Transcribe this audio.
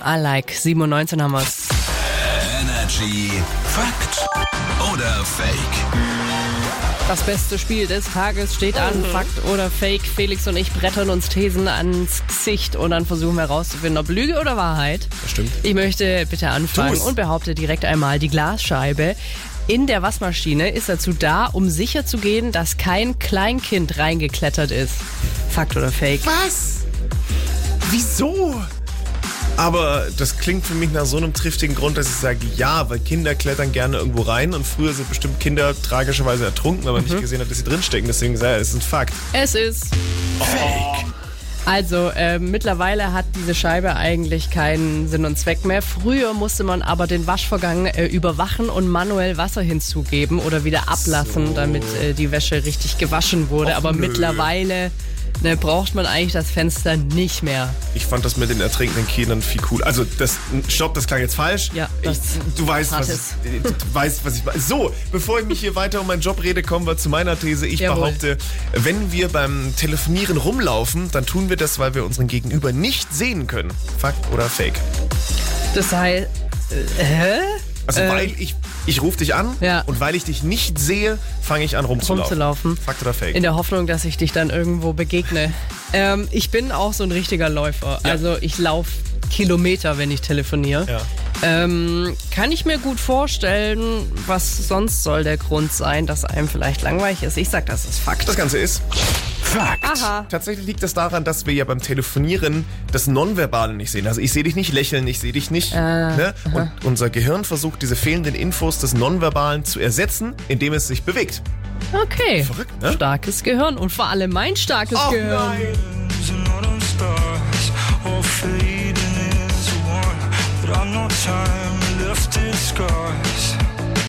FM. I like 7.19 haben wir's. Energy Fakt oder Fake? Das beste Spiel des Tages steht an. Fakt oder Fake. Felix und ich brettern uns Thesen ans Gesicht und dann versuchen wir herauszufinden, ob Lüge oder Wahrheit. Das stimmt. Ich möchte bitte anfangen Tu's. und behaupte direkt einmal, die Glasscheibe in der Waschmaschine ist dazu da, um sicherzugehen, dass kein Kleinkind reingeklettert ist. Fakt oder Fake? Was? Wieso? Aber das klingt für mich nach so einem triftigen Grund, dass ich sage, ja, weil Kinder klettern gerne irgendwo rein und früher sind bestimmt Kinder tragischerweise ertrunken, weil man nicht gesehen hat, dass sie drinstecken. Deswegen sage ich, es ist ein Fakt. Es ist Fake. Also äh, mittlerweile hat diese Scheibe eigentlich keinen Sinn und Zweck mehr. Früher musste man aber den Waschvorgang äh, überwachen und manuell Wasser hinzugeben oder wieder ablassen, So. damit äh, die Wäsche richtig gewaschen wurde. Och, aber nö. mittlerweile ne, braucht man eigentlich das Fenster nicht mehr. Ich fand das mit den ertrinkenden Kindern viel cool. Also das, stopp, das klang jetzt falsch. Ja, ich, du weißt, was ich, du weißt, was ich meine. So, bevor ich mich hier weiter um meinen Job rede, kommen wir zu meiner These. Ich Jawohl. behaupte, wenn wir beim Telefonieren rumlaufen, dann tun wir das, weil wir unseren Gegenüber nicht sehen können. Fakt oder Fake? Das heißt, äh, hä? Also weil ich, ich rufe dich an Ja. und weil ich dich nicht sehe, fange ich an rumzulaufen. Rumzulaufen. Fakt oder Fake? In der Hoffnung, dass ich dich dann irgendwo begegne. Ähm, ich bin auch so ein richtiger Läufer. Ja. Also ich laufe Kilometer, wenn ich telefoniere. ja. Ähm, kann ich mir gut vorstellen, was sonst soll der Grund sein, dass einem vielleicht langweilig ist. Ich sag, das ist Fakt. Das Ganze ist, Fakt. Aha. tatsächlich liegt das daran, dass wir ja beim Telefonieren das Nonverbale nicht sehen. Also ich sehe dich nicht lächeln, ich sehe dich nicht. ne? Und unser Gehirn versucht, diese fehlenden Infos des Nonverbalen zu ersetzen, indem es sich bewegt. Okay. Verrückt, ne? Starkes Gehirn und vor allem mein starkes Oh Gehirn. nein! time scars.